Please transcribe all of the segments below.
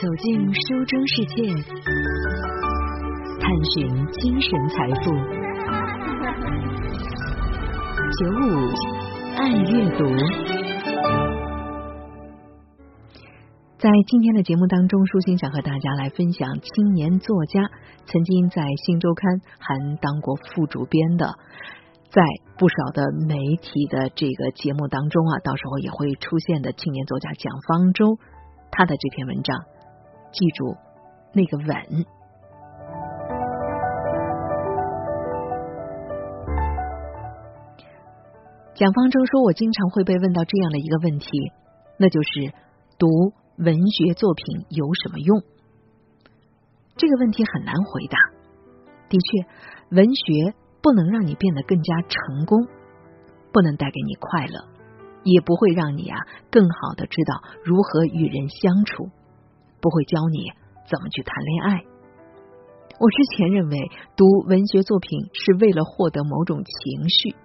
走进书中世界，探寻精神财富。九五爱阅读，在今天的节目当中，舒心想和大家来分享青年作家曾经在《新周刊》还当过副主编的，在不少的媒体的这个节目当中啊，到时候也会出现的青年作家蒋方舟。他的这篇文章，记住那个吻。蒋方舟说：“我经常会被问到这样的一个问题，那就是读文学作品有什么用？这个问题很难回答。的确，文学不能让你变得更加成功，不能带给你快乐。”也不会让你啊更好的知道如何与人相处，不会教你怎么去谈恋爱。我之前认为读文学作品是为了获得某种情绪，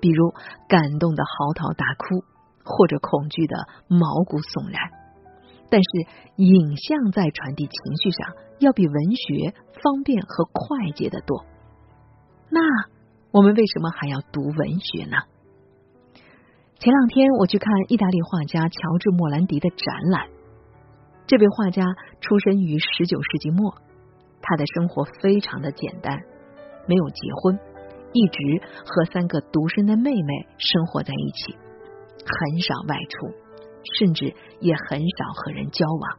比如感动的嚎啕大哭，或者恐惧的毛骨悚然。但是影像在传递情绪上要比文学方便和快捷的多。那我们为什么还要读文学呢？前两天我去看意大利画家乔治·莫兰迪的展览。这位画家出生于十九世纪末，他的生活非常的简单，没有结婚，一直和三个独生的妹妹生活在一起，很少外出，甚至也很少和人交往。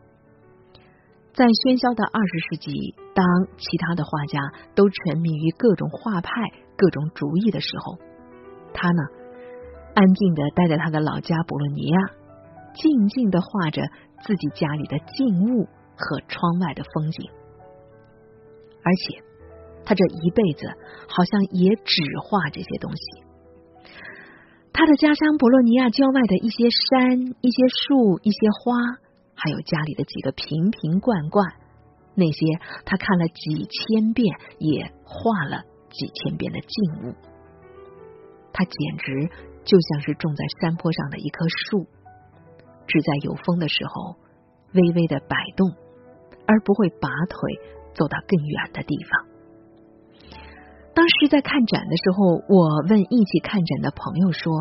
在喧嚣的二十世纪，当其他的画家都沉迷于各种画派、各种主义的时候，他呢？安静的待在他的老家博洛尼亚，静静的画着自己家里的静物和窗外的风景，而且他这一辈子好像也只画这些东西。他的家乡博洛尼亚郊外的一些山、一些树、一些花，还有家里的几个瓶瓶罐罐，那些他看了几千遍，也画了几千遍的静物，他简直。就像是种在山坡上的一棵树，只在有风的时候微微的摆动，而不会拔腿走到更远的地方。当时在看展的时候，我问一起看展的朋友说：“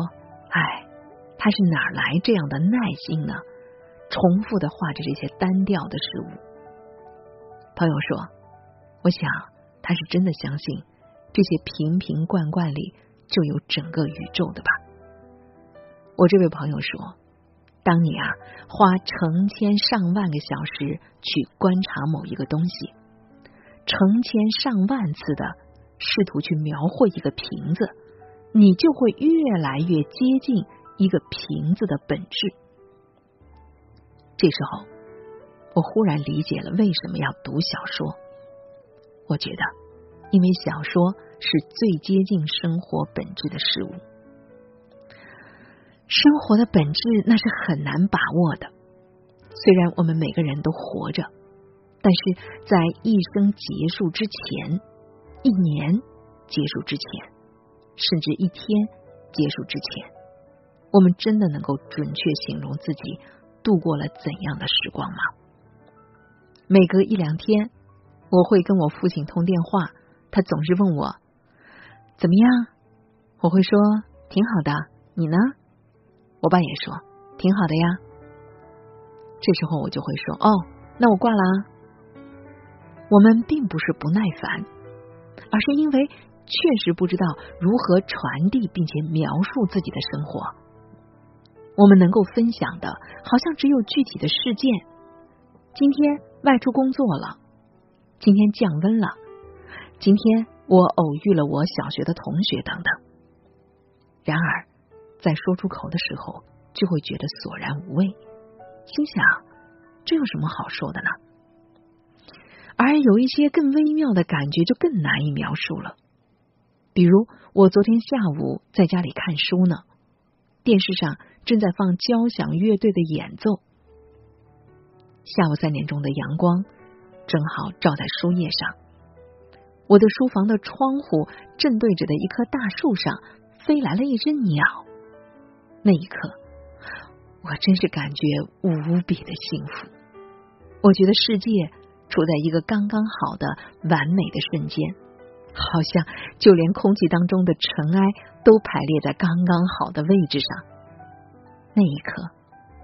哎，他是哪来这样的耐心呢？重复的画着这些单调的事物。”朋友说：“我想他是真的相信这些瓶瓶罐罐里就有整个宇宙的吧。”我这位朋友说：“当你啊花成千上万个小时去观察某一个东西，成千上万次的试图去描绘一个瓶子，你就会越来越接近一个瓶子的本质。”这时候，我忽然理解了为什么要读小说。我觉得，因为小说是最接近生活本质的事物。生活的本质那是很难把握的。虽然我们每个人都活着，但是在一生结束之前、一年结束之前，甚至一天结束之前，我们真的能够准确形容自己度过了怎样的时光吗？每隔一两天，我会跟我父亲通电话，他总是问我怎么样，我会说挺好的，你呢？我爸也说挺好的呀，这时候我就会说哦，那我挂了啊。我们并不是不耐烦，而是因为确实不知道如何传递并且描述自己的生活。我们能够分享的，好像只有具体的事件。今天外出工作了，今天降温了，今天我偶遇了我小学的同学等等。然而。在说出口的时候，就会觉得索然无味，心想这有什么好说的呢？而有一些更微妙的感觉就更难以描述了。比如，我昨天下午在家里看书呢，电视上正在放交响乐队的演奏，下午三点钟的阳光正好照在书页上，我的书房的窗户正对着的一棵大树上飞来了一只鸟。那一刻，我真是感觉无比的幸福。我觉得世界处在一个刚刚好的完美的瞬间，好像就连空气当中的尘埃都排列在刚刚好的位置上。那一刻，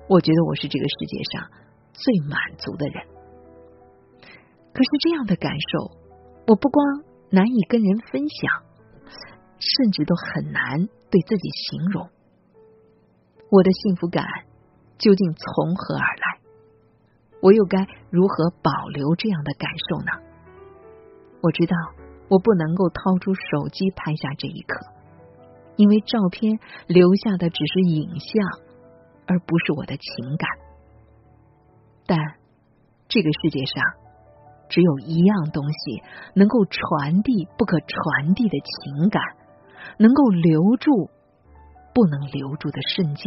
我觉得我是这个世界上最满足的人。可是这样的感受，我不光难以跟人分享，甚至都很难对自己形容。我的幸福感究竟从何而来？我又该如何保留这样的感受呢？我知道我不能够掏出手机拍下这一刻，因为照片留下的只是影像，而不是我的情感。但这个世界上只有一样东西能够传递不可传递的情感，能够留住。不能留住的瞬间，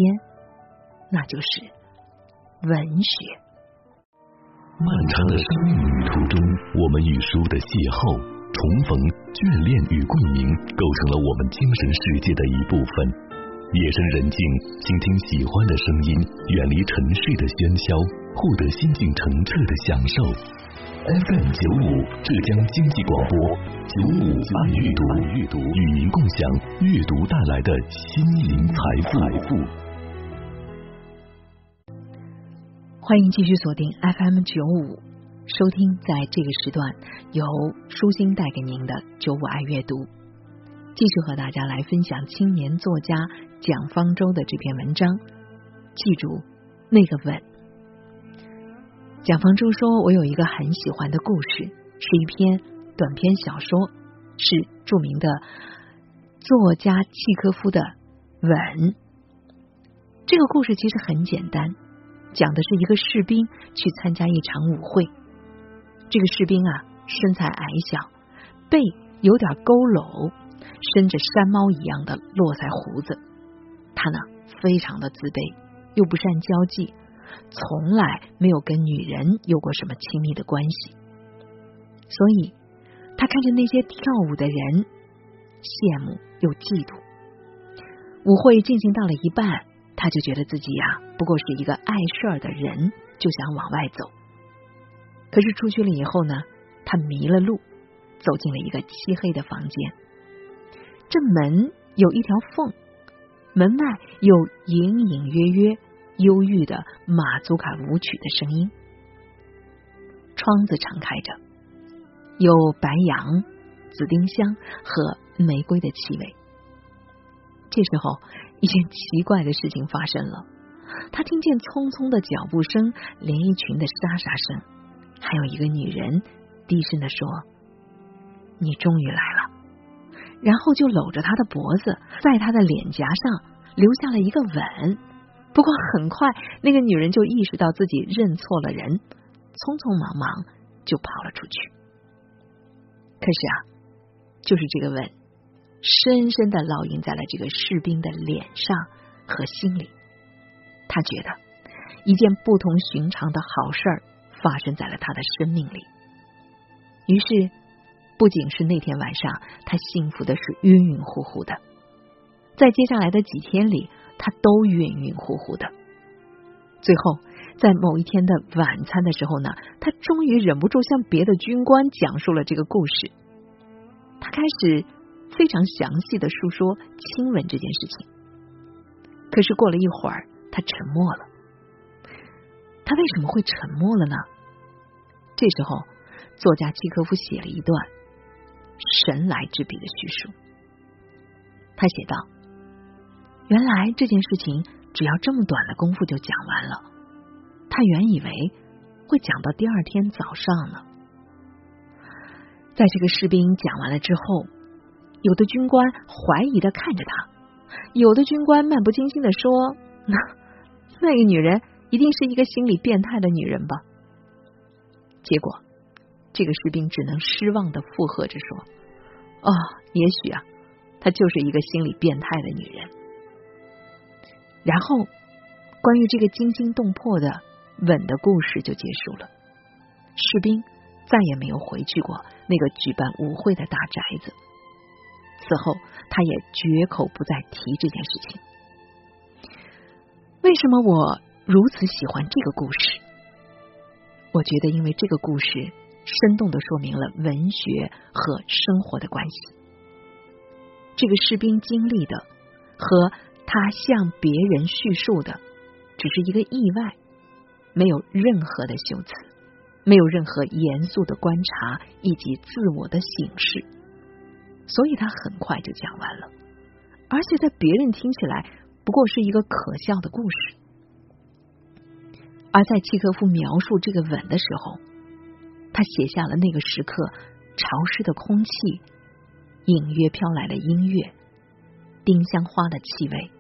那就是文学。漫长的生命旅途中，我们与书的邂逅、重逢、眷恋与共鸣，构成了我们精神世界的一部分。夜深人静，倾听喜欢的声音，远离城市的喧嚣，获得心境澄澈的享受。FM 九五浙江经济广播，九五爱阅读，阅读与您共享阅读带来的心灵财富。欢迎继续锁定 FM 九五，收听在这个时段由舒心带给您的九五爱阅读，继续和大家来分享青年作家蒋方舟的这篇文章。记住那个吻。蒋方舟说：“我有一个很喜欢的故事，是一篇短篇小说，是著名的作家契科夫的《吻》。这个故事其实很简单，讲的是一个士兵去参加一场舞会。这个士兵啊，身材矮小，背有点佝偻，伸着山猫一样的络腮胡子。他呢，非常的自卑，又不善交际。”从来没有跟女人有过什么亲密的关系，所以他看着那些跳舞的人，羡慕又嫉妒。舞会进行到了一半，他就觉得自己呀不过是一个碍事儿的人，就想往外走。可是出去了以后呢，他迷了路，走进了一个漆黑的房间。这门有一条缝，门外有隐隐约约。忧郁的马祖卡舞曲的声音，窗子敞开着，有白杨、紫丁香和玫瑰的气味。这时候，一件奇怪的事情发生了，他听见匆匆的脚步声、连衣裙的沙沙声，还有一个女人低声的说：“你终于来了。”然后就搂着他的脖子，在他的脸颊上留下了一个吻。不过很快，那个女人就意识到自己认错了人，匆匆忙忙就跑了出去。可是啊，就是这个吻，深深的烙印在了这个士兵的脸上和心里。他觉得一件不同寻常的好事儿发生在了他的生命里。于是，不仅是那天晚上，他幸福的是晕晕乎乎的，在接下来的几天里。他都晕晕乎乎的，最后在某一天的晚餐的时候呢，他终于忍不住向别的军官讲述了这个故事。他开始非常详细的述说亲吻这件事情。可是过了一会儿，他沉默了。他为什么会沉默了呢？这时候，作家契科夫写了一段神来之笔的叙述。他写道。原来这件事情只要这么短的功夫就讲完了，他原以为会讲到第二天早上呢。在这个士兵讲完了之后，有的军官怀疑的看着他，有的军官漫不经心的说：“那那个女人一定是一个心理变态的女人吧？”结果，这个士兵只能失望的附和着说：“哦，也许啊，她就是一个心理变态的女人。”然后，关于这个惊心动魄的吻的故事就结束了。士兵再也没有回去过那个举办舞会的大宅子。此后，他也绝口不再提这件事情。为什么我如此喜欢这个故事？我觉得，因为这个故事生动的说明了文学和生活的关系。这个士兵经历的和他向别人叙述的，只是一个意外，没有任何的修辞，没有任何严肃的观察以及自我的醒视，所以他很快就讲完了，而且在别人听起来不过是一个可笑的故事。而在契诃夫描述这个吻的时候，他写下了那个时刻潮湿的空气。隐约飘来的音乐，丁香花的气味，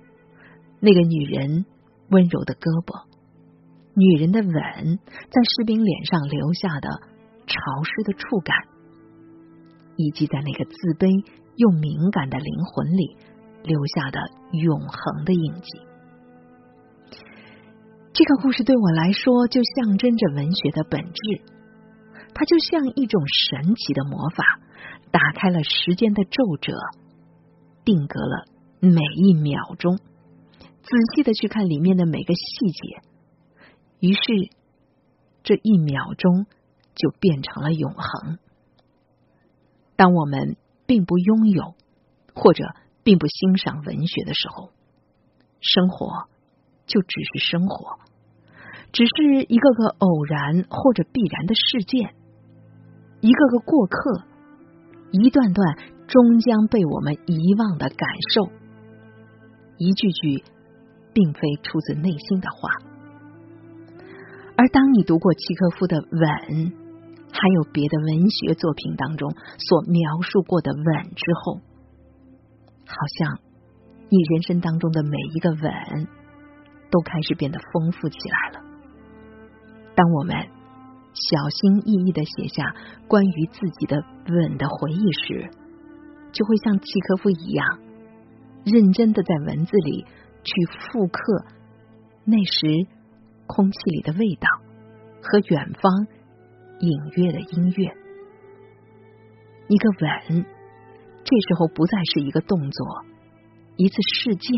那个女人温柔的胳膊，女人的吻在士兵脸上留下的潮湿的触感，以及在那个自卑又敏感的灵魂里留下的永恒的印记。这个故事对我来说，就象征着文学的本质，它就像一种神奇的魔法。打开了时间的皱褶，定格了每一秒钟，仔细的去看里面的每个细节，于是这一秒钟就变成了永恒。当我们并不拥有或者并不欣赏文学的时候，生活就只是生活，只是一个个偶然或者必然的事件，一个个过客。一段段终将被我们遗忘的感受，一句句并非出自内心的话。而当你读过契诃夫的吻，还有别的文学作品当中所描述过的吻之后，好像你人生当中的每一个吻都开始变得丰富起来了。当我们。小心翼翼的写下关于自己的吻的回忆时，就会像契诃夫一样，认真的在文字里去复刻那时空气里的味道和远方隐约的音乐。一个吻，这时候不再是一个动作，一次事件，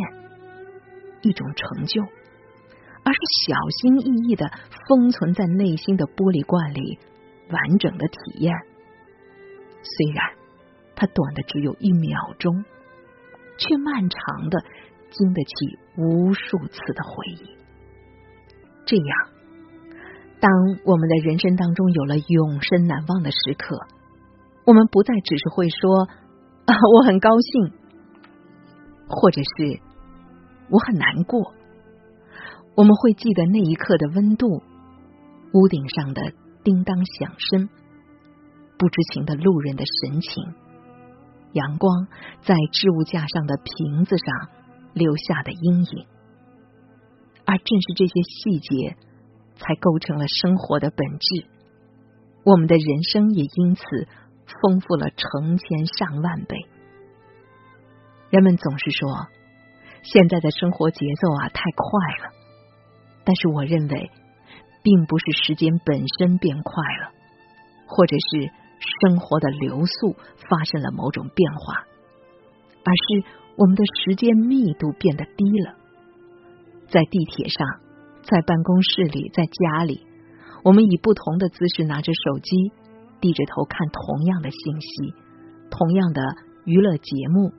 一种成就。而是小心翼翼的封存在内心的玻璃罐里，完整的体验。虽然它短的只有一秒钟，却漫长的经得起无数次的回忆。这样，当我们的人生当中有了永生难忘的时刻，我们不再只是会说啊，我很高兴，或者是我很难过。我们会记得那一刻的温度，屋顶上的叮当响声，不知情的路人的神情，阳光在置物架上的瓶子上留下的阴影，而正是这些细节，才构成了生活的本质。我们的人生也因此丰富了成千上万倍。人们总是说，现在的生活节奏啊，太快了。但是我认为，并不是时间本身变快了，或者是生活的流速发生了某种变化，而是我们的时间密度变得低了。在地铁上，在办公室里，在家里，我们以不同的姿势拿着手机，低着头看同样的信息，同样的娱乐节目，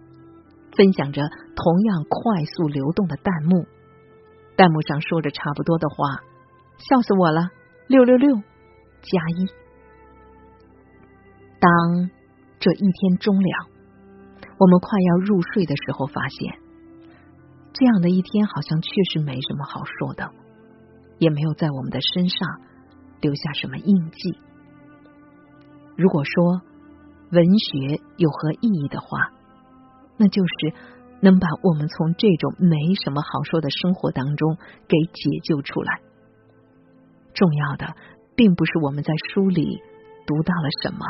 分享着同样快速流动的弹幕。弹幕上说着差不多的话，笑死我了！六六六加一。当这一天终了，我们快要入睡的时候，发现这样的一天好像确实没什么好说的，也没有在我们的身上留下什么印记。如果说文学有何意义的话，那就是。能把我们从这种没什么好说的生活当中给解救出来。重要的并不是我们在书里读到了什么，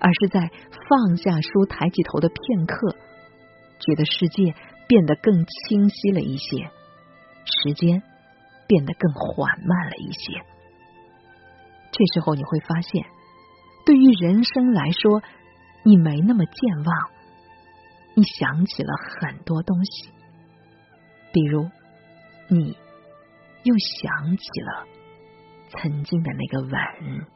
而是在放下书、抬起头的片刻，觉得世界变得更清晰了一些，时间变得更缓慢了一些。这时候你会发现，对于人生来说，你没那么健忘。你想起了很多东西，比如，你又想起了曾经的那个吻。